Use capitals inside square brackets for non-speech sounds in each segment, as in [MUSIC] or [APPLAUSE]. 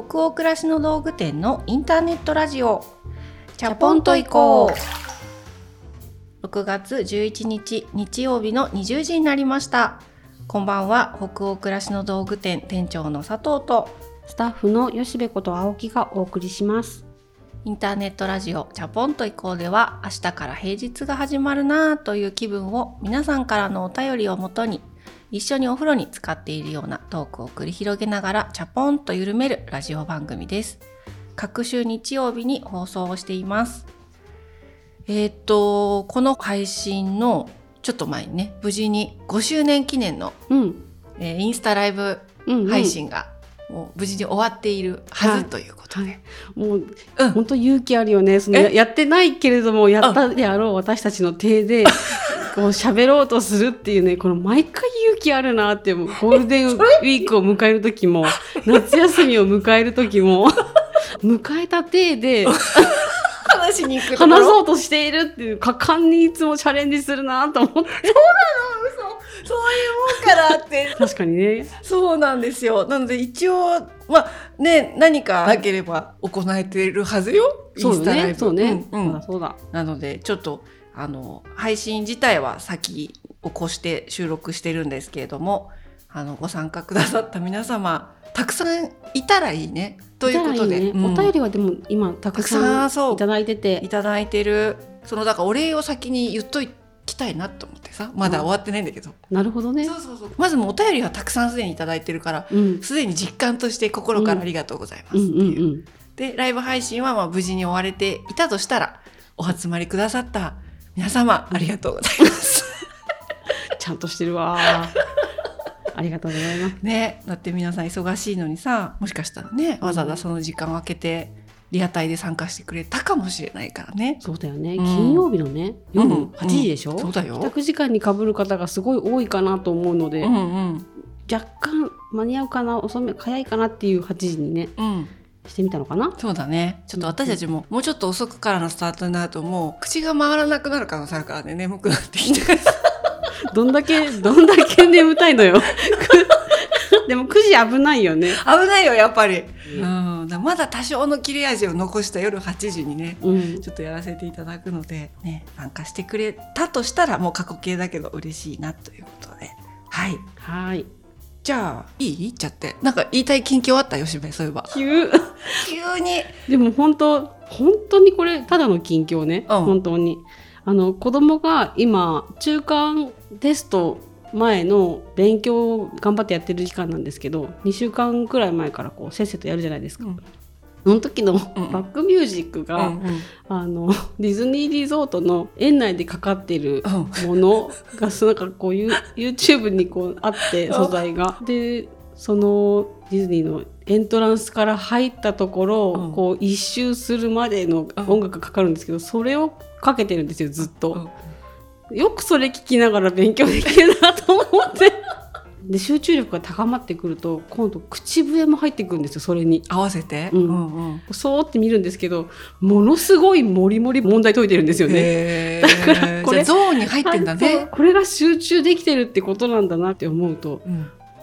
北欧暮らしの道具店のインターネットラジオ。チャポンと行こう。6月11日日曜日の20時になりました。こんばんは。北欧暮らしの道具店店長の佐藤とスタッフの吉部こと青木がお送りします。インターネットラジオチャポンと行こうでは明日から平日が始まるなぁという気分を皆さんからのお便りをもとに一緒にお風呂に使っているようなトークを繰り広げながらチャポンと緩めるラジオ番組です。各週日曜日に放送をしています。えーっと、この配信のちょっと前にね、無事に5周年記念の、うん。えーインスタライブ。配信がもう無事に終わっているははいずということで。もう、うん。本当勇気あるよね。そのえ？ややってないけれども、やったであろう私たちの手で、[LAUGHS] こう喋ろうとするっていうね、この毎回勇気あるなって、もう [LAUGHS] ゴールデンウィークを迎える時も、夏休みを迎える時も、迎えた手で [LAUGHS] 話しに行く話そうとしているっていう果敢にいつもチャレンジするなと思って。そういうもんからって。[LAUGHS] 確かにね。そうなんですよ。なので一応、まあね、何かなければ行えているはずよ。そうよね。そうね。うんうんそうだ。なので、ちょっと、あの、配信自体は先を越して収録してるんですけれども、あの、ご参加くださった皆様、たくさんいたらいいね。ということで。いいいねうんお便りはでも今たくささんいただいてていただいてる、その、だからお礼を先に言っときたいなと思ってさ、まだ終わってないんだけど。なるほどねそうそうそう。まずもうお便りはたくさんすでにいただいてるから、うんすでに実感として心からありがとうございますうんっていう。うんうんで、ライブ配信はまあ無事に終われていたとしたら、お集まりくださった皆様、ありがとうございます。[LAUGHS] ちゃんとしてるわありがとうございますね、だって皆さん忙しいのにさ、もしかしたらね、わざわざその時間を空けて、リアタイで参加してくれたかもしれないからね。そうだよね、うん金曜日のね夜うん8時でしょ、うんそうだよ帰宅時間に被る方がすごい多いかなと思うので、うんうん。若干間に合うかな遅め早いかなっていう8時にねうん。してみたのかな？そうだね。ちょっと私たちも、もうちょっと遅くからのスタートになると、もう口が回らなくなる可能性あるからね、眠くなってきて。[LAUGHS] どんだけどんだけ眠たいのよ [LAUGHS] でも9時危ないよね危ないよ、やっぱり。うん。だまだ多少の切れ味を残した夜8時にね、うんちょっとやらせていただくので、ね、参加してくれたとしたら、もう過去形だけど嬉しいなということで。はい。はいじゃあ、いい？言っちゃって。なんか言いたい近況あった？吉部、そういえば。急急に。でも本当本当にこれただの近況ね、うん本当にあの子供が今中間テスト前の勉強を頑張ってやってる期間なんですけど2週間くらい前からこうせっせとやるじゃないですか、うん。その時のバんックミュージックうが、ん。あのディズニーリゾートの園内でかかってるうん。ものがそのなんかこういう YouTube にこうあって素材が。でそのディズニーのエントランスから入ったところ、うん。こう一周するまでの音楽がかかるんですけど、それをかけてるんですよずっと。よくそれ聞きながら勉強できるなと思って。[LAUGHS] で集中力が高まってくると今度口笛も入ってくるんですよそれに。合わせて？うんうんうん。そうって見るんですけどものすごいモリモリ問題解いてるんですよね。へ [LAUGHS] だからこれゾーンに入ってんだね。これが集中できてるってことなんだなって思うとうん。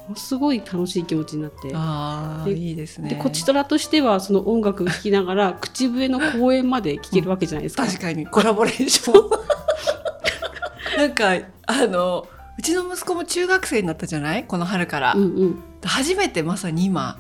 ものすごい楽しい気持ちになって。あいいですね。でこちとらとしてはその音楽を聴きながら口笛の公演まで聴けるわけじゃないですか。確かにコラボレーション [LAUGHS] [LAUGHS] なんかあのうちの息子も中学生になったじゃない？この春から、うんうん、初めてまさに今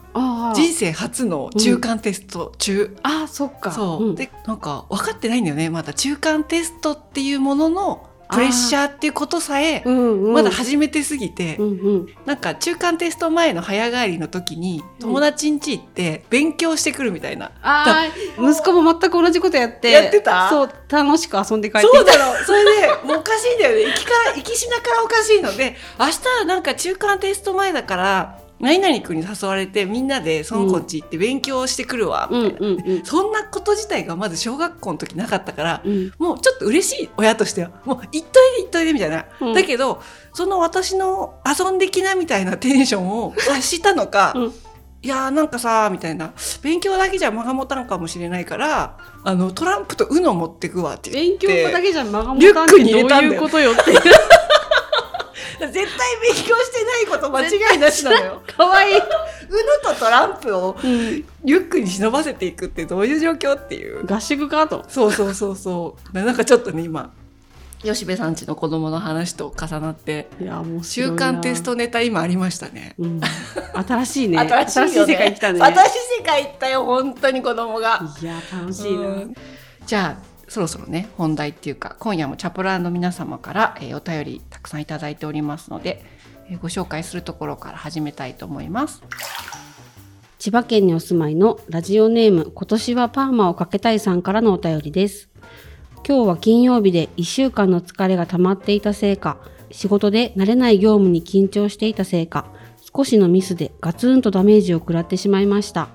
人生初の中間テスト中、あーそっか。そう、ん。でなんか分かってないんだよねまだ。中間テストっていうもののプレッシャーっていうことさえうんうん、まだ初めてすぎて、うんうん、なんか中間テスト前の早帰りの時に友達ん家行って勉強してくるみたいな、あー。息子も全く同じことやってやってた？そう楽しく遊んで帰ってそうだろそれでもうおかしいんだよね。行きから行きしなからおかしいので明日なんか中間テスト前だから何々君に誘われてみんなでその子ん家行って勉強してくるわ、うんみたいな、そんなこと自体がまず小学校の時なかったからうん。もうちょっと嬉しい親としてはもう行っといで行っといでみたいな、うん。だけどその私の遊んできなみたいなテンションを察したのか、うん。いやーなんかさみたいな。勉強だけじゃ間が持たんかもしれないからあのトランプと UNO 持ってくわって言って。勉強だけじゃ間が持たんってどういうことよって。いう絶対勉強してないこと間違いなしなのよ。[LAUGHS] かわいい [LAUGHS] UNO ノとトランプをうんリュックに忍ばせていくってどういう状況っていう合宿かと。そうそうそうそうなんかちょっとね今吉部さんちの子供の話と重なっていや、もう週刊テストネタ今ありましたねうん、新しいね。[LAUGHS] 新しいよね世界来たね。新しい世界行ったよ本当に子供がいや、楽しいな。うんじゃあそろそろね本題っていうか今夜もチャポラーの皆様から、えーお便りたくさんいただいておりますので、えーご紹介するところから始めたいと思います。千葉県にお住まいのラジオネーム今年はパーマをかけたいさんからのお便りです。今日は金曜日で1週間の疲れが溜まっていたせいか仕事で慣れない業務に緊張していたせいか少しのミスでガツンとダメージを食らってしまいました。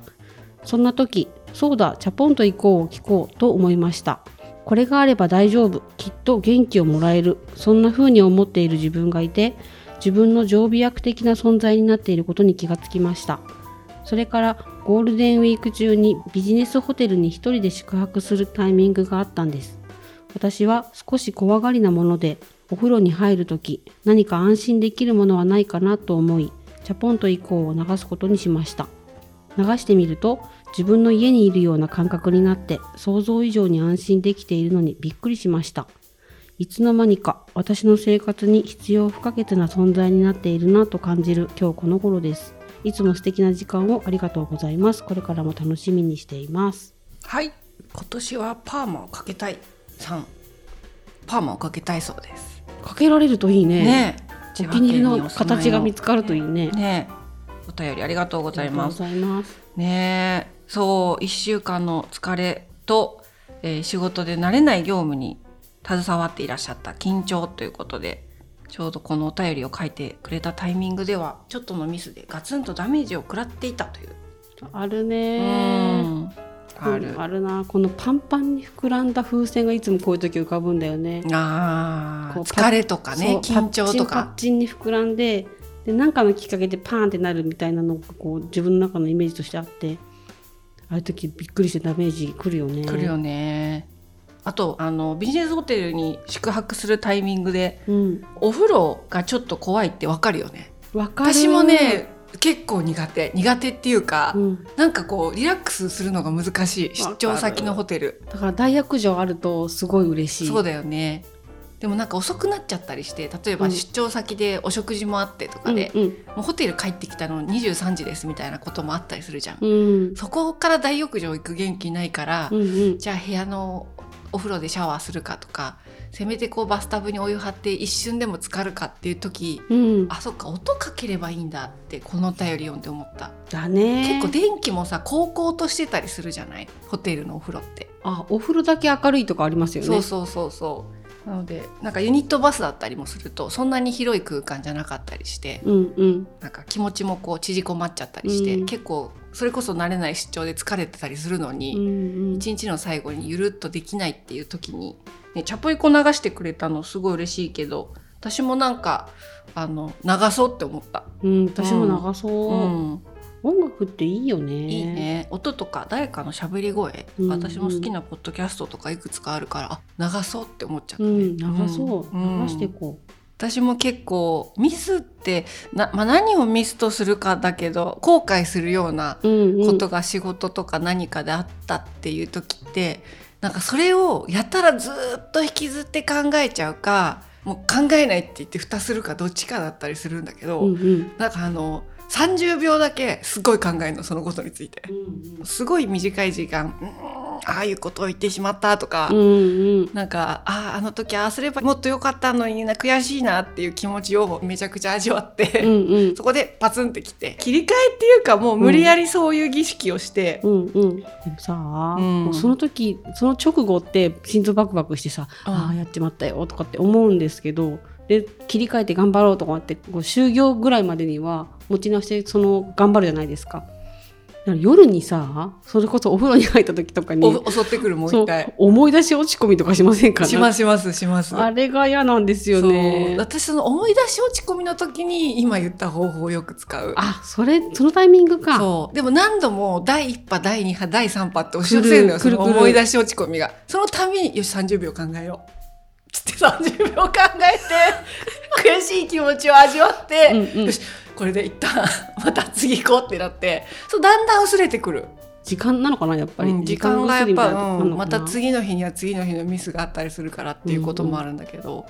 そんな時そうだチャポンと行こうを聞こうと思いました。これがあれば大丈夫きっと元気をもらえるそんな風に思っている自分がいて自分の常備薬的な存在になっていることに気がつきましたそれからゴールデンウィーク中にビジネスホテルに一人で宿泊するタイミングがあったんです。私は少し怖がりなもので、お風呂に入るとき何か安心できるものはないかなと思い、チャポンと以降を流すことにしました。流してみると自分の家にいるような感覚になって想像以上に安心できているのにびっくりしました。いつの間にか私の生活に必要不可欠な存在になっているなと感じる今日この頃です。いつも素敵な時間をありがとうございます。これからも楽しみにしています。はい今年はパーマをかけたいさんパーマをかけたいそうですかけられるといいね。ねお気に入りの形が見つかるといいね。ねお便りありがとうございます。ねえそう1週間の疲れと、えー仕事で慣れない業務に携わっていらっしゃった緊張ということでちょうどこのお便りを書いてくれたタイミングではちょっとのミスでガツンとダメージを食らっていたという。あるうねんある。あるな。このパンパンに膨らんだ風船がいつもこういう時浮かぶんだよね。あ疲れとかね緊張とパッチンパかッチンに膨らんでで何かのきっかけでパーンってなるみたいなのがこう自分の中のイメージとしてあってああいう時びっくりしてダメージくるよね。来るよね。あとあのビジネスホテルに宿泊するタイミングでうん。お風呂がちょっと怖いってわかるよね。わかる。私もね結構苦手苦手っていうか、うん。なんかこうリラックスするのが難しい出張先のホテルだから大浴場あるとすごい嬉しい。そうだよねでもなんか遅くなっちゃったりして例えばうん出張先でお食事もあってとかで、うんもうホテル帰ってきたの23時ですみたいなこともあったりするじゃん、うん。うん。そこから大浴場行く元気ないから、うんうん。じゃあ部屋のお風呂でシャワーするかとかせめてこうバスタブにお湯張って一瞬でも浸かるかっていう時うん。あそっか音かければいいんだってこのお便り読んで思っただね。結構電気もさ高々としてたりするじゃない？ホテルのお風呂って、あお風呂だけ明るいとかありますよね。そうそうそうそうなのでなんかユニットバスだったりもするとそんなに広い空間じゃなかったりしてうんうん。なんか気持ちもこう縮こまっちゃったりして、うん結構それこそ慣れない出張で疲れてたりするのうんに、うん。一日の最後にゆるっとできないっていう時に、ね、チャポイコ流してくれたのすごい嬉しいけど私もなんかあの流そうって思った、うん、私も長そう、うん音楽っていいよね。いい。ね音とか誰かの喋り声、うん私も好きなポッドキャストとかいくつかあるからあ流そうって思っちゃったね、うん、長そう。うん流していこ私も結構ミスってな、まあ、何をミスとするかだけど後悔するようなう。うん、うん。ことが仕事とか何かであったっていう時ってなんかそれをやたらずっと引きずって考えちゃうかもう考えないって言って蓋するかどっちかだったりするんだけど、うんうん。なんかあの30秒だけすごい考えるのそのことについて。うんすごい短い時間「うーんああいうことを言ってしまった」とか、うん。うんなんか「あああの時ああすればもっと良かったのにな悔しいな」っていう気持ちをめちゃくちゃ味わって、うん。うんそこでパツンってきて切り替えっていうかもう無理やりそういう儀式をして、うんうん、でもさ、んもうその時その直後って心臓バクバクしてさ、うんああやっちまったよとかって思うんですけどで切り替えて頑張ろうとかってこう就業ぐらいまでには持ち直してその頑張るじゃないですか。夜にさそれこそお風呂に入った時とかにお襲ってくるもう一回。思い出し落ち込みとかしませんか？しますしますします。あれが嫌なんですよね。私その思い出し落ち込みの時に今言った方法をよく使う。あそれそのタイミングか。そうでも何度も第1波第2波第3波って押し寄せるのよその思い出し落ち込みがそのたびによし30秒考えようつって30秒考えて [LAUGHS] 悔しい気持ちを味わって、うんうん。よしこれで一旦また次行こうってなってそうだんだん薄れてくる。時間なのかなやっぱり、うん時間がやっぱ、うん、また次の日には次の日のミスがあったりするからっていうこともあるんだけど、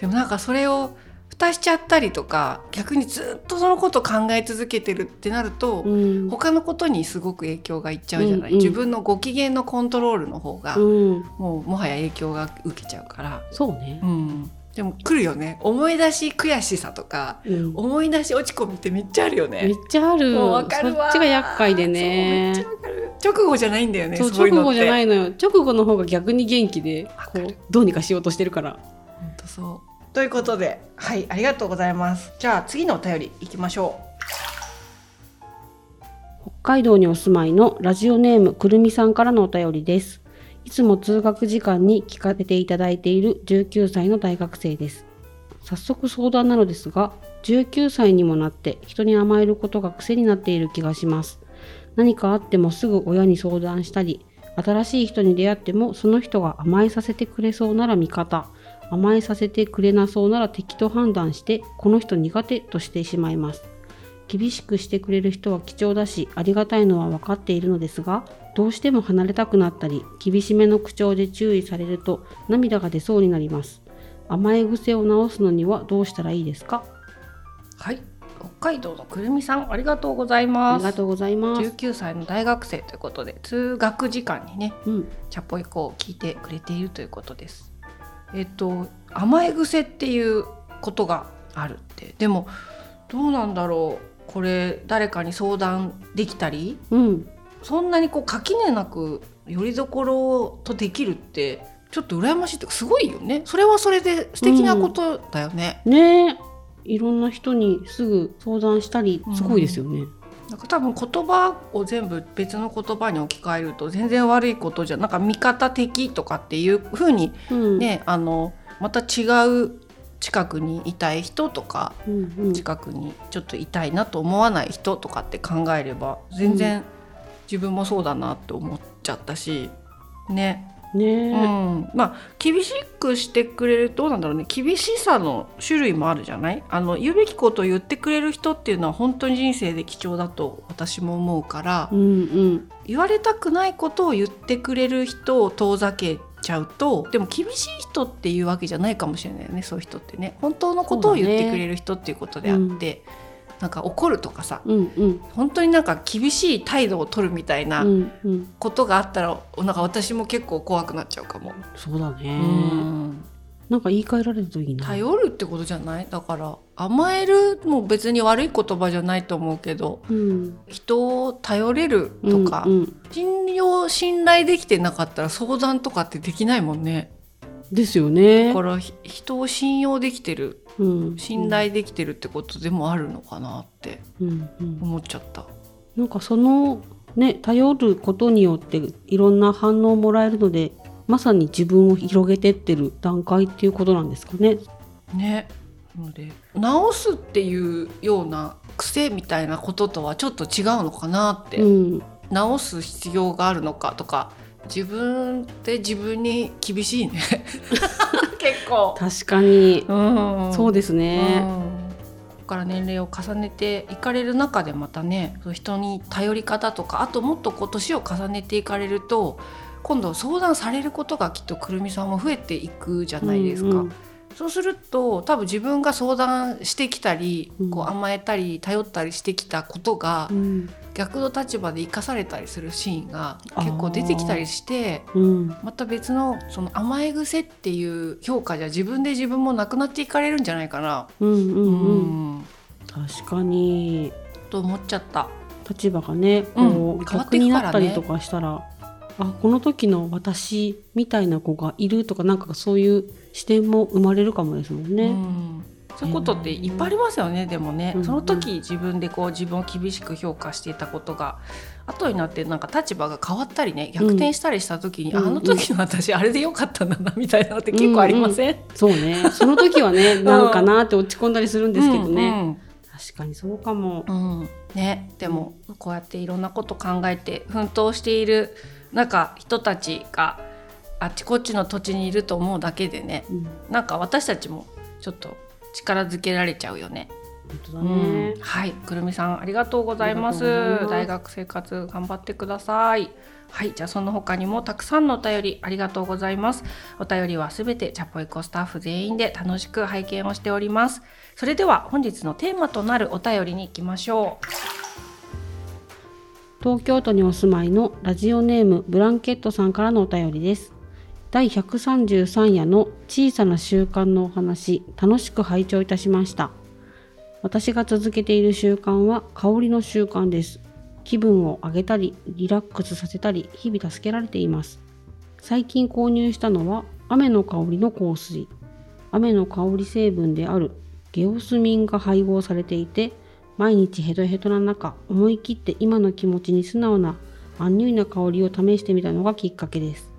でもなんかそれを蓋しちゃったりとか逆にずっとそのことを考え続けてるってなると、うん。他のことにすごく影響がいっちゃうじゃない、うんうん。自分のご機嫌のコントロールの方が、うん、もうもはや影響が受けちゃうから、そうね。う、ん、でも来るよね。思い出し悔しさとかうん。思い出し落ち込みってめっちゃあるよね。めっちゃある。もうわかるわそっちが厄介でね。そうめっちゃわかる。直後じゃないんだよねそう直後じゃないのよ。直後の方が逆に元気でこうどうにかしようとしてるから。本当そうということではいありがとうございます。じゃあ次のお便りいきましょう。北海道にお住まいのラジオネームくるみさんからのお便りです。いつも通学時間に聞かせていただいている19歳の大学生です。早速相談なのですが19歳にもなって人に甘えることが癖になっている気がします。何かあってもすぐ親に相談したり新しい人に出会ってもその人が甘えさせてくれそうなら味方。甘えさせてくれなそうなら敵と判断してこの人苦手としてしまいます。厳しくしてくれる人は貴重だしありがたいのは分かっているのですがどうしても離れたくなったり厳しめの口調で注意されると涙が出そうになります。甘え癖を直すのにはどうしたらいいですか？うはい。北海道のくるみさんありがとうございあます。りがとうございます。19歳の大学生ということで通学時間にねうん。チャポイコを聞いてくれているということですえっと甘え癖っていうことがあるって。でもどうなんだろう。これ誰かに相談できたりうん。そんなにこう垣根なくよりどころとできるってちょっと羨ましいってすごいよね。それはそれで素敵なことだよね、ね。えいろんな人にすぐ相談したりすごいですよね、なんか多分言葉を全部別の言葉に置き換えると全然悪いことじゃなんか味方的とかっていう風にうん。ね、あのまた違う近くにいたい人とかうんうん近くにちょっといたいなと思わない人とかって考えれば全然自分もそうだなって思っちゃったしね、ね。え、うん、まあ厳しくしてくれるどうなんだろうね厳しさの種類もあるじゃない？あの言うべきことを言ってくれる人っていうのは本当に人生で貴重だと私も思うから、うんうん。言われたくないことを言ってくれる人を遠ざけちゃうとでも厳しい人っていうわけじゃないかもしれないよねそういう人ってね。本当のことを言ってくれる人っていうことであって、なんか怒るとかさうんうん。本当になんか厳しい態度を取るみたいなうんうん。ことがあったら、なんか私も結構怖くなっちゃうかも。そうだね、うん。なんか言い換えられるといいな。頼るってことじゃない？だから甘えるも別に悪い言葉じゃないと思うけどうん。人を頼れるとか、うんうん信用信頼できてなかったら相談とかってできないもんねですよね。だからひ人を信用できてるうん。信頼できてるってことでもあるのかなってうんうん。思っちゃった。なんかそのね頼ることによっていろんな反応をもらえるのでまさに自分を広げてってる段階っていうことなんですかね。ね。なので直すっていうような癖みたいなこととはちょっと違うのかなって、うん、直す必要があるのかとか自分って自分に厳しいね。[LAUGHS] 結構、確かに、うん。そうですうね。ん。ここから年齢を重ねていかれる中でまたね人に頼り方とかあともっとこう年を重ねていかれると今度相談されることがきっとくるみさんも増えていくじゃないですか。うんうんそうすると多分自分が相談してきたり、うん。こう甘えたり頼ったりしてきたことが、うん。逆の立場で生かされたりするシーンが結構出てきたりしてうん。また別のその甘え癖っていう評価じゃ自分で自分もなくなっていかれるんじゃないかな。うんうんうん。うん。確かに。と思っちゃった。立場がねこうん。う、変わって逆になったりとかしたら、あこの時の私みたいな子がいるとかなんかそういう視点も生まれるかもですもんね。うん。そういうことっていっぱいありますよね、でもね、うんその時自分でこう自分を厳しく評価していたことが後になってなんか立場が変わったりね逆転したりした時に、うんあの時の私あれでよかったんだなみたいなのって結構ありません、そうね。その時はね [LAUGHS] なんかなって落ち込んだりするんですけどね、うん確かにそうかも。うんうん。ね、でもこうやっていろんなこと考えて奮闘しているなんか人たちがあっちこっちの土地にいると思うだけでねうんなんか私たちもちょっと力づけられちゃうよね。本当だね、はい、くるみさんありがとうございます。ありがとうございます大学生活頑張ってください。はい、じゃあその他にもたくさんのお便りありがとうございます。お便りはすべてチャポイコスタッフ全員で楽しく拝見をしております。それでは本日のテーマとなるお便りに行きましょう。東京都にお住まいのラジオネームブランケットさんからのお便りです。第133夜の小さな習慣のお話楽しく拝聴いたしました。私が続けている習慣は香りの習慣です。気分を上げたりリラックスさせたり日々助けられています。最近購入したのは雨の香りの香水。雨の香り成分であるゲオスミンが配合されていて毎日ヘトヘトな中思い切って今の気持ちに素直なアンニュイな香りを試してみたのがきっかけです。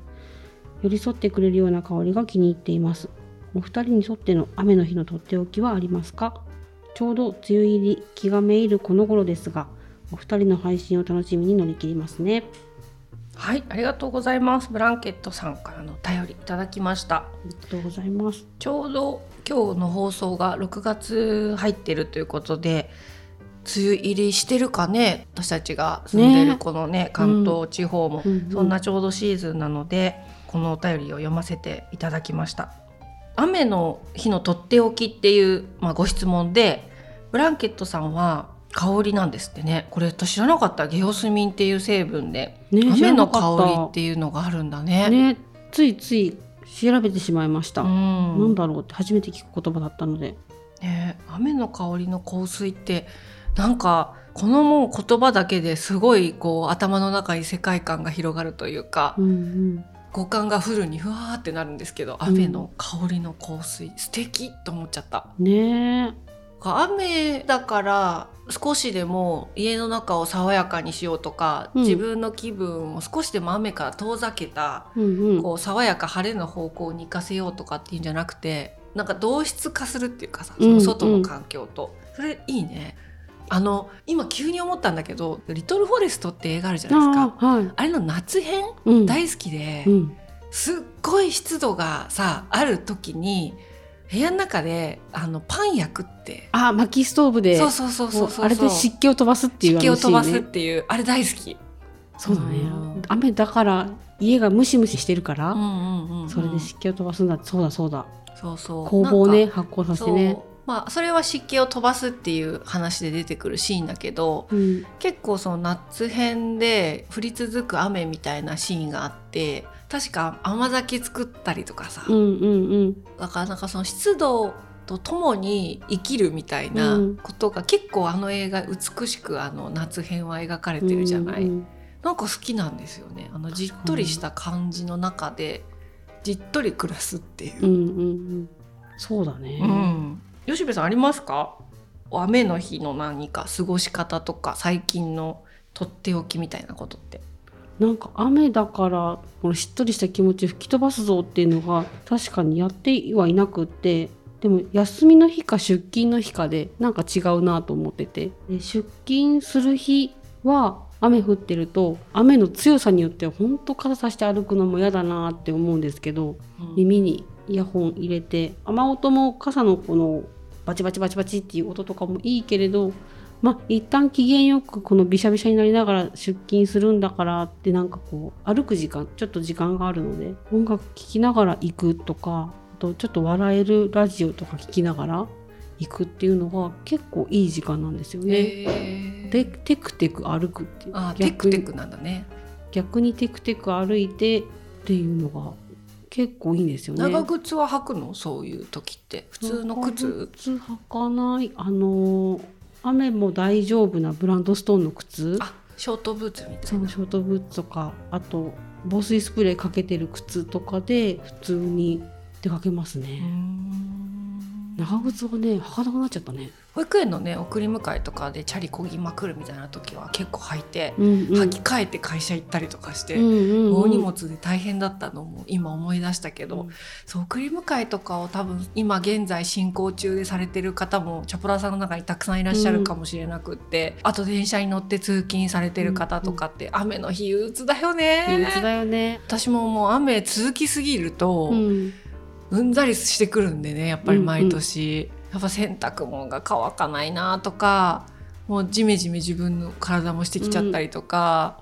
寄り添ってくれるような香りが気に入っています。お二人にとっての雨の日のとっておきはありますか？ちょうど梅雨入り気がめいるこの頃ですがお二人の配信を楽しみに乗り切りますね。はい、ありがとうございます。ブランケットさんからのお便りいただきました。ありがとうございます。ちょうど今日の放送が6月入ってるということで梅雨入りしてるかね私たちが住んでるこのね関東地方も、うんうんそんなちょうどシーズンなのでこのお便りを読ませていただきました。雨の日のとっておきっていう、まあ、ご質問でブランケットさんは香りなんですってね。これ私知らなかった。ゲオスミンっていう成分で、ね知雨の香りっていうのがあるんだね。ねついつい調べてしまいました、うん。なんだろうって初めて聞く言葉だったので。ねえ雨の香りの香水ってなんかこのもう言葉だけですごいこう頭の中に世界観が広がるというか、うんうん。五感がフルにふわーってなるんですけどうん。雨の香りの香水、素敵と思っちゃった。ねえ。雨だから少しでも家の中を爽やかにしようとか、うん。自分の気分を少しでも雨から遠ざけたうんうん。こう爽やか晴れの方向に行かせようとかっていうんじゃなくてなんか同質化するっていうかさその外の環境と、それいいねあの今急に思ったんだけど「リトルフォレスト」って映画あるじゃないですか。はい。あれの夏編うん。大好きで、うん。すっごい湿度がさある時に部屋の中であのパン焼くって。あ薪ストーブでそうそうそうそうあれで湿気を飛ばすっていう湿気を飛ばすっていうあれ大好き。そうだね。うん。雨だから家がムシムシしてるから、うんうんうんうん。それで湿気を飛ばすんだ。そうだそうだ。そうそう。工房ね発酵させてねまあそれは湿気を飛ばすっていう話で出てくるシーンだけどうん。結構その夏編で降り続く雨みたいなシーンがあって確か甘酒作ったりとかさ、うんうんうん。だからなんかその湿度とともに生きるみたいなうん。ことが結構あの映画美しくあの夏編は描かれてるじゃない、うんうんなんか好きなんですよね。あのじっとりした感じの中でじっとり暮らすっていう。うんうんうん。そうだね、うん、吉部さんありますか？雨の日の何か過ごし方とか最近のとっておきみたいなことって。なんか雨だからこのしっとりした気持ち吹き飛ばすぞっていうのが確かにやってはいなくってでも休みの日か出勤の日かでなんか違うなと思っててで出勤する日は雨降ってると雨の強さによっては本当傘さして歩くのも嫌だなって思うんですけど耳にイヤホン入れて雨音も傘のこのバチバチバチバチっていう音とかもいいけれどまあ一旦機嫌よくこのビシャビシャになりながら出勤するんだからってなんかこう歩く時間ちょっと時間があるので音楽聴きながら行くとかあとちょっと笑えるラジオとか聞きながら行くっていうのが結構いい時間なんですよね。へー。でテクテク歩くっていう。あテクテクなんだね。逆にテクテク歩いてっていうのが結構いいんですよね。長靴は履くの？そういう時って。普通の靴？長靴履かない。あのー雨も大丈夫なブランドストーンの靴。あショートブーツみたそいうな。ショートブーツとかあと防水スプレーかけてる靴とかで普通に出かけますね、ん長靴はね履かなくなっちゃったね。保育園のね送り迎えとかでチャリこぎまくるみたいな時は結構履いて、うんうん。履き替えて会社行ったりとかして、うんうんうん。大荷物で大変だったのも今思い出したけど、うん。そう送り迎えとかを多分今現在進行中でされてる方もチャポラーさんの中にたくさんいらっしゃるかもしれなくって、あと電車に乗って通勤されてる方とかって、雨の日憂鬱だよね。憂鬱だよね。私ももう雨続きすぎると、うんうんざりしてくるんでねやっぱり毎年、やっぱ洗濯物が乾かないなとかもうジメジメ自分の体もしてきちゃったりとか、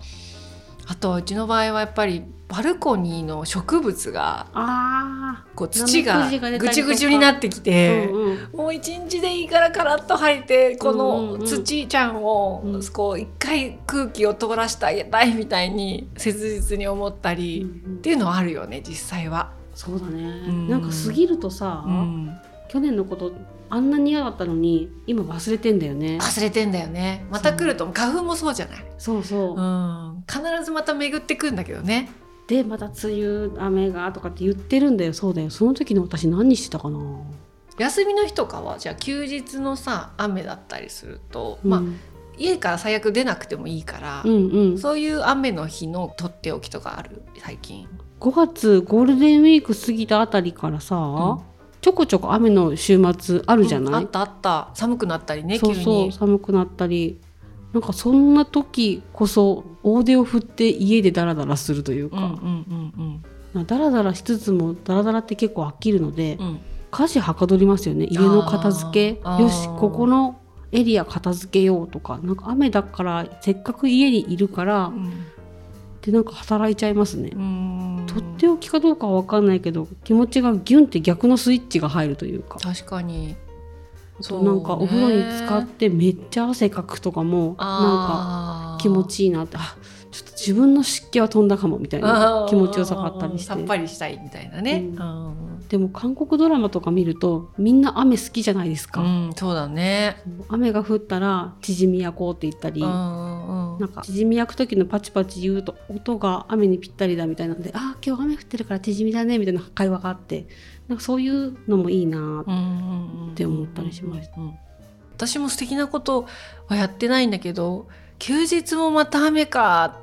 あとはうちの場合はやっぱりバルコニーの植物があこう土がぐちぐちになってきあ、て。うんうん。もう一日でいいからカラッと吐いてこうんうんうん。の土ちゃんをうん。こう一回空気を通らせてあげたいみたいに切実に思ったり、っていうのはあるよね実際は。そうだね、ん。なんか過ぎるとさ、うん。去年のことあんなに嫌だったのに今忘れてんだよね。忘れてんだよね。また来ると花粉もそうじゃない、そうそう、うん、必ずまた巡ってくんだけどね。でまた梅雨雨がとかって言ってるんだよ。そうだよ。その時の私何してたかな、休みの日とかはじゃあ休日のさ雨だったりすると、うん、まあ家から最悪出なくてもいいから、うんうん。そういう雨の日のとっておきとかある？最近。5月ゴールデンウィーク過ぎたあたりからさ、ん。ちょこちょこ雨の週末あるじゃない、うんあったあった。寒くなったりねそう急に。そう寒くなったり。なんかそんな時こそ大手を振って家でダラダラするというか、うんうんうんまあダラダラしつつもダラダラって結構飽きるので、うん。うん家事はかどりますよね。家の片付け。よしここのエリア片付けようとか。なんか雨だからせっかく家にいるから、でなんか働いちゃいますね、うん。とっておきかどうかは分かんないけど気持ちがギュンって逆のスイッチが入るというか。確かに。あとなんかお風呂に浸かってめっちゃ汗かくとかもなんか気持ちいいなってあちょっと自分の湿気は飛んだかもみたいな気持ちよさがあったりして。さっぱりしたいみたいなね。ううんでも韓国ドラマとか見るとみんな雨好きじゃないですか、うんそうだね。雨が降ったら縮み焼こうって言ったり、うんうんなん。か縮み焼く時のパチパチ言うと音が雨にぴったりだみたいなのであー今日雨降ってるから縮みだねみたいな会話があってなんかそういうのもいいなーって思ったりしました。私も素敵なことはやってないんだけど休日もまた雨か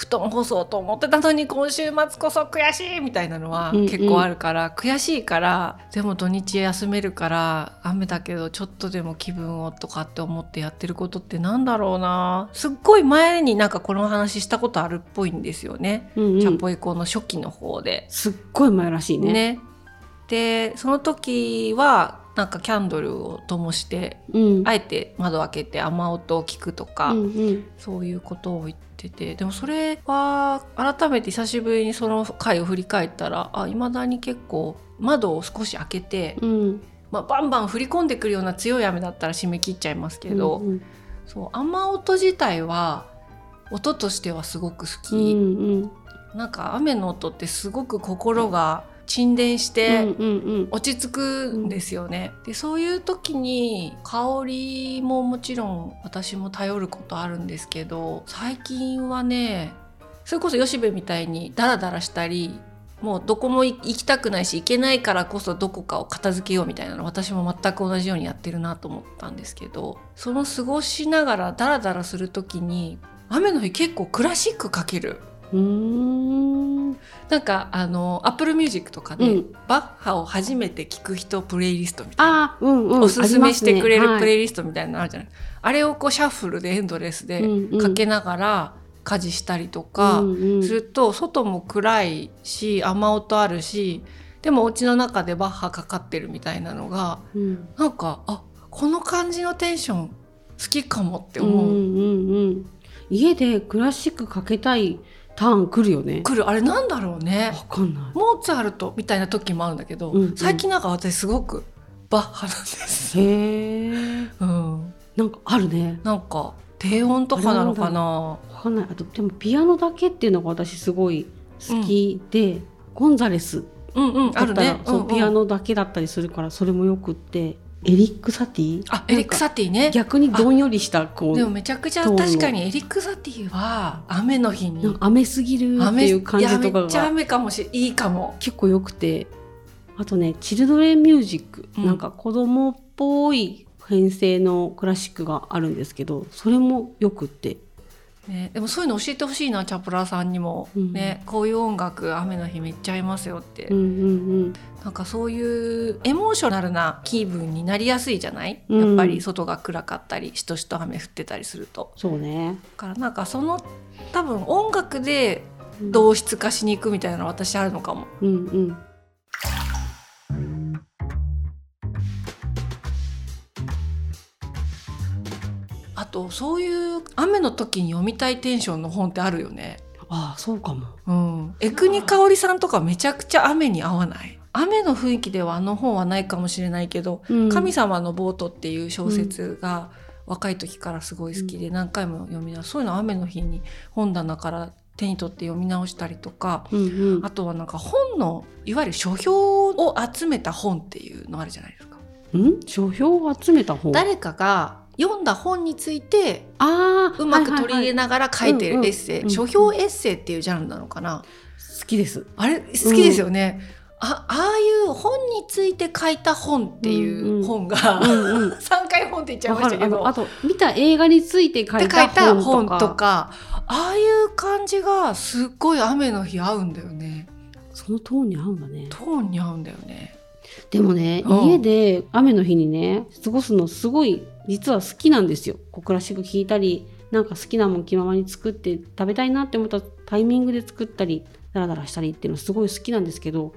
布団干そうと思ってたのに今週末こそ悔しいみたいなのはうんうん。結構あるから、悔しいからでも土日休めるから雨だけどちょっとでも気分をとかって思ってやってることってなんだろうな。すっごい前になんかこの話したことあるっぽいんですよね、うんうん。チャポエコの初期の方で。すっごい前らしいね。ね。でその時はなんかキャンドルを灯してうん。あえて窓開けて雨音を聞くとか、うんうん。そういうことを言っててでもそれは改めて久しぶりにその回を振り返ったらあ未だに結構窓を少し開けて、うん。まあ、バンバン降り込んでくるような強い雨だったら締め切っちゃいますけど、うん。そう雨音自体は音としてはすごく好き、うんうん。なんか雨の音ってすごく心が沈殿して、落ち着くんですよね。でそういう時に香りももちろん私も頼ることあるんですけど最近はねそれこそ吉部みたいにダラダラしたりもうどこも行きたくないし行けないからこそどこかを片付けようみたいなの私も全く同じようにやってるなと思ったんですけどその過ごしながらダラダラする時に雨の日結構クラシックかける。うーんなんかあの Apple Music とかで、うん。バッハを初めて聴く人プレイリストみたいなうんうん。おすすめしてくれるプレイイリストみたいなのあるじゃない、あれをこうシャッフルでエンドレスでうんうん。かけながら家事したりとかすると外も暗いし雨音あるしでもお家の中でバッハかかってるみたいなのがうん。なんかあこの感じのテンション好きかもって思う、うんうんうん。家でクラシックかけたいターン来るよね。来る。あれなんだろうね。わかんない。モーツァルトみたいな時もあるんだけど、うんうん。最近なんか私すごくバッハなんです、へえうん、なんかあるね。なんか低音とかなのかな。わかんない。あとでもピアノだけっていうのが私すごい好きで、ゴンザレスうんうんあるね。そううんうん。ピアノだけだったりするからそれもよくってエリック・サティ？あエリック・サティね。逆にどんよりしたこうでもめちゃくちゃ確かにエリック・サティは雨の日に。雨すぎるって雨いう感じとかめっちゃが雨かもしれいいかも。結構よくて。あとねチルドレンミュージック、うん。なんか子供っぽい編成のクラシックがあるんですけどそれもよくってね、でもそういうの教えてほしいなチャプラーさんにも、うん。ね。こういう音楽雨の日めっちゃ合いますよって、うんうんなんかそういうエモーショナルな気分になりやすいじゃない、うん。やっぱり外が暗かったりしとしと雨降ってたりすると。そうね。だからなんかその多分音楽で同質化しに行くみたいなの私あるのかも。うんうんとそういう雨の時に読みたいテンションの本ってあるよね。ああそうかもうん。江国香織さんとかめちゃくちゃ雨に合わない？雨の雰囲気ではあの本はないかもしれないけど、神様のボートっていう小説が若い時からすごい好きで何回も読み直そういうの雨の日に本棚から手に取って読み直したりとか、うんうんあとはなんか本のいわゆる書評を集めた本っていうのあるじゃないですか。ん？書評を集めた本？誰かが読んだ本についてああうまく取り入れなながら書いてるエッセイ、うんうん。書評エッセイっていうジャンルなのかな？好きです。あれ？好きですよね。あああいう本について書いた本っていう本が、うんうん。3 [LAUGHS] 回本って言っちゃいわましたけど。あと見た映画について書いたた本本とか。とか。ああいう感じがすっごい雨の日合うんだよね。そのトーンに合うんだね。トーンに合うんだよね。でもね、うん。家で雨の日にね過ごすのすごい実は好きなんですよ。こうクラシック聴いたりなんか好きなもん気ままに作って食べたいなって思ったタイミングで作ったりダラダラしたりっていうのすごい好きなんですけど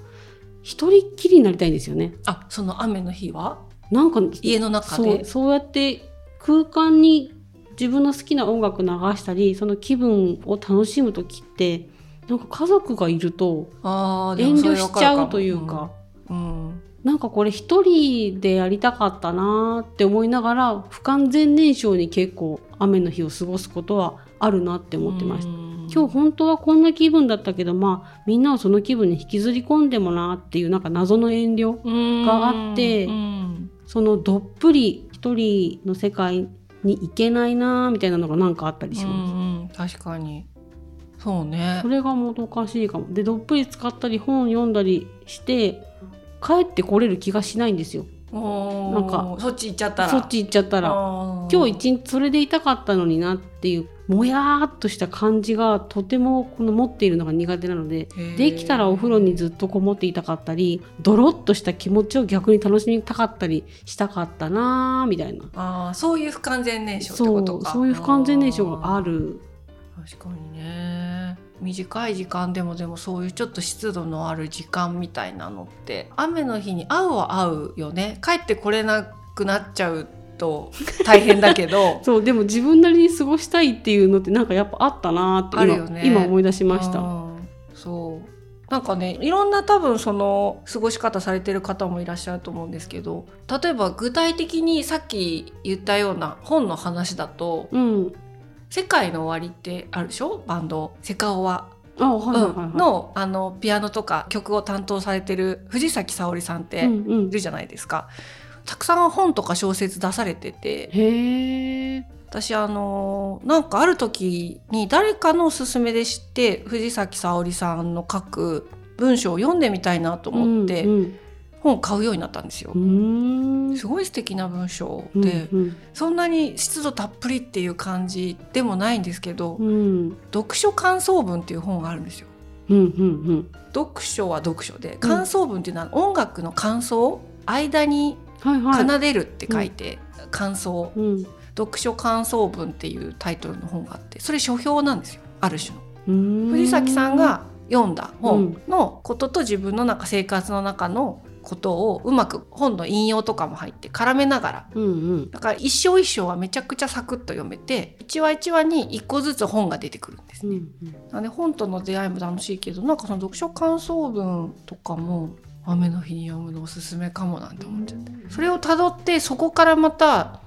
一人っきりになりたいんですよね。あその雨の日は？なんか家の中そうでそうやって空間に自分の好きな音楽流したりその気分を楽しむ時ってなんか家族がいると遠慮しちゃもうというか、うん。うんなんかこれ一人でやりたかったなーって思いながら不完全燃焼に結構雨の日を過ごすことはあるなって思ってました。うん今日本当はこんな気分だったけどまあみんなをその気分に引きずり込んでもなっていうなんか謎の遠慮があってうんそのどっぷり一人の世界に行けないなーみたいなのがなんかあったりしうんます。うん確かにそうねそれがもどかしいかも。でどっぷり使ったり本読んだりして帰ってこれる気がしないんですよ。ななんかそっち行っちゃったら。そっち行っちゃったら。今今日一日それでいたかったのになっていうもやーっとした感じがとてもこの持っているのが苦手なのでできたらお風呂にずっとこもっていたかったりドロッとした気持ちを逆に楽しみたかったりしたかったなーみたいな。あーそういう不完全燃焼ってそうことか。そういう不完全燃焼がある。確かにね短い時間でもでもそういうちょっと湿度のある時間みたいなのって雨の日に合うは合うよね。帰ってこれなくなっちゃうと大変だけど。[LAUGHS] そうでも自分なりに過ごしたいっていうのってなんかやっぱあったなーって今,、ね。今思い出しました。うん。そう。なんかねいろんな多分その過ごし方されてる方もいらっしゃると思うんですけど例えば具体的にさっき言ったような本の話だとうん、「世界の終わり」ってあるでしょ？バンド。セカオワ。のあのピアノとか曲を担当されてる藤崎沙織さんってうんうん。いるじゃないですか。たくさん本とか小説出されてて。へえ私あのなんかある時に誰かのおすすめで知って藤崎沙織さんの書く文章を読んでみたいなと思って。うん本を買うようになったんですよ。う。ん。すごい素敵な文章うんで、うん。そんなに湿度たっぷりっていう感じでもないんですけど、うん。読書感想文っていう本があるんですよ。うんうん読書は読書で感想文っていうのは音楽の感想間に奏でるって書いて、感想。うん。読書感想文っていうタイトルの本があってそれ書評なんですよある種の。藤崎さんが読んだ本のことと自分のなんか生活の中のことをうまく本の引用とかも入って絡めながら。うんうん。だから一章一章はめちゃくちゃサクッと読めて一話一話に一個ずつ本が出てくるんですね。うんなので本との出会いも楽しいけどなんかその読書感想文とかも雨の日に読むのおすすめかもなんて思っちゃって。それをたどってそこからまた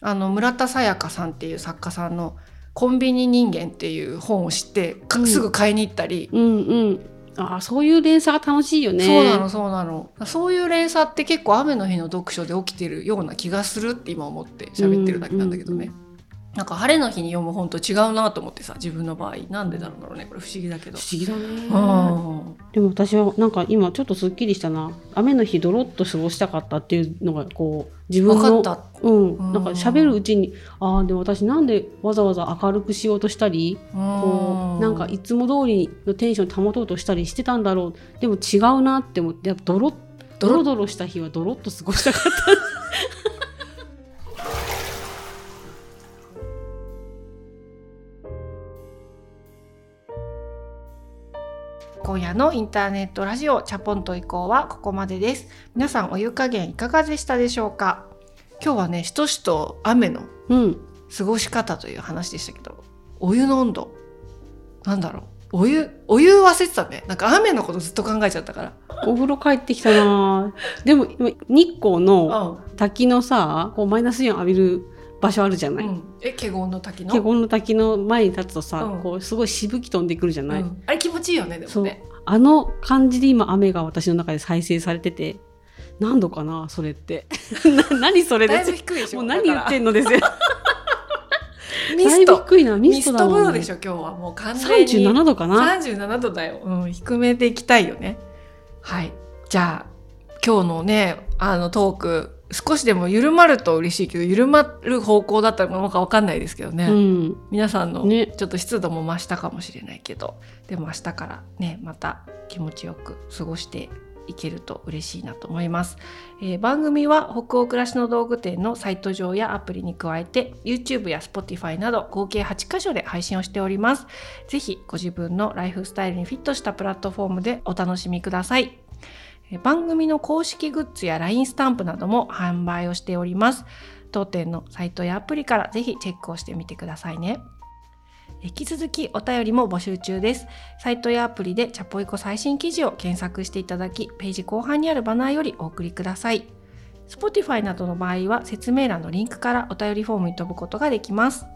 あの村田沙耶香さんっていう作家さんの「コンビニ人間」っていう本を知ってかうんすぐ買いに行ったり、うんうんああそういう連鎖が楽しいよねそうなのそうなのそういう連鎖って結構雨の日の読書で起きてるような気がするって今思って喋ってるだけなんだけどね。うんなんか晴れの日に読む本と違うなと思ってさ自分の場合。なんでだろうねこれ。不思議だけど。不。思議だね。うん。でも私はなんか今ちょっとすっきりしたな。雨の日ドロッと過ごしたかったっていうのがこう自分の分かった。うん。うん。なんか喋るうちにああでも私なんでわざわざ明るくしようとしたりこうなんかいつも通りのテンション保とうとしたりしてたんだろう。でも違うなって思ってやっぱドロッドロドロした日はドロッと過ごしたかった今夜のインターネットラジオチャポンと移行はここまでです。皆さんお湯加減いかがでしたでしょうか？今日はねしとしと雨のうん。過ごし方という話でしたけどお湯の温度なんだろう？お湯お湯忘れてたね。なんか雨のことずっと考えちゃったから。お風呂帰ってきたなでも今日光のう滝のさこうマイナスイオン浴びる場所あるじゃない、ん、え華厳の滝の？華厳の滝の前に立つとさ、うん。こうすごいしぶき飛んでくるじゃない、うん。あれ気持ちいいよねでもね。あの感じで今雨が私の中で再生されてて何度かなそれって。[LAUGHS] な何それで？す低いでしょもう何言ってんんのですよ。[LAUGHS] ミスト。低いなミミストストだもん、ね、風呂でしょ今日は。もう完全に。37度かな？37度だよ、うん、低めでいきたいよね。はい。じゃあ今日のねあのトーク少しでも緩まると嬉しいけど緩まる方向だったのか分かんないですけどね、うん。皆さんのね。ちょっと湿度も増したかもしれないけど、でも明日からねまた気持ちよく過ごしていけると嬉しいなと思います、えー番組は北欧暮らしの道具店のサイト上やアプリに加えて YouTube や Spotify など合計8箇所で配信をしております。ぜひご自分のライフスタイルにフィットしたプラットフォームでお楽しみください。えー番組の公式グッズや LINE スタンプなども販売をしております当店のサイトやアプリからぜひチェックをしてみてくださいね引き続きお便りも募集中です。サイトやアプリでチャポイコ最新記事を検索していただき、ページ後半にあるバナーよりお送りください。Spotify などの場合は説明欄のリンクからお便りフォームに飛ぶことができます。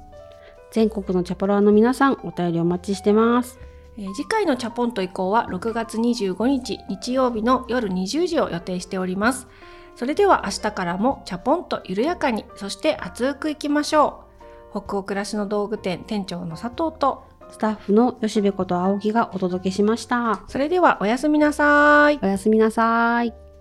全国のチャポラーの皆さんお便りお待ちしてますえー次回のチャポンと移行は6月25日日曜日の夜20時を予定しております。それでは明日からもチャポンと緩やかに、そして熱くいきましょう。北欧暮らしの道具店店長の佐藤と、スタッフの吉部こと青木がお届けしましたそれではおやすみなさい。おやすみなさい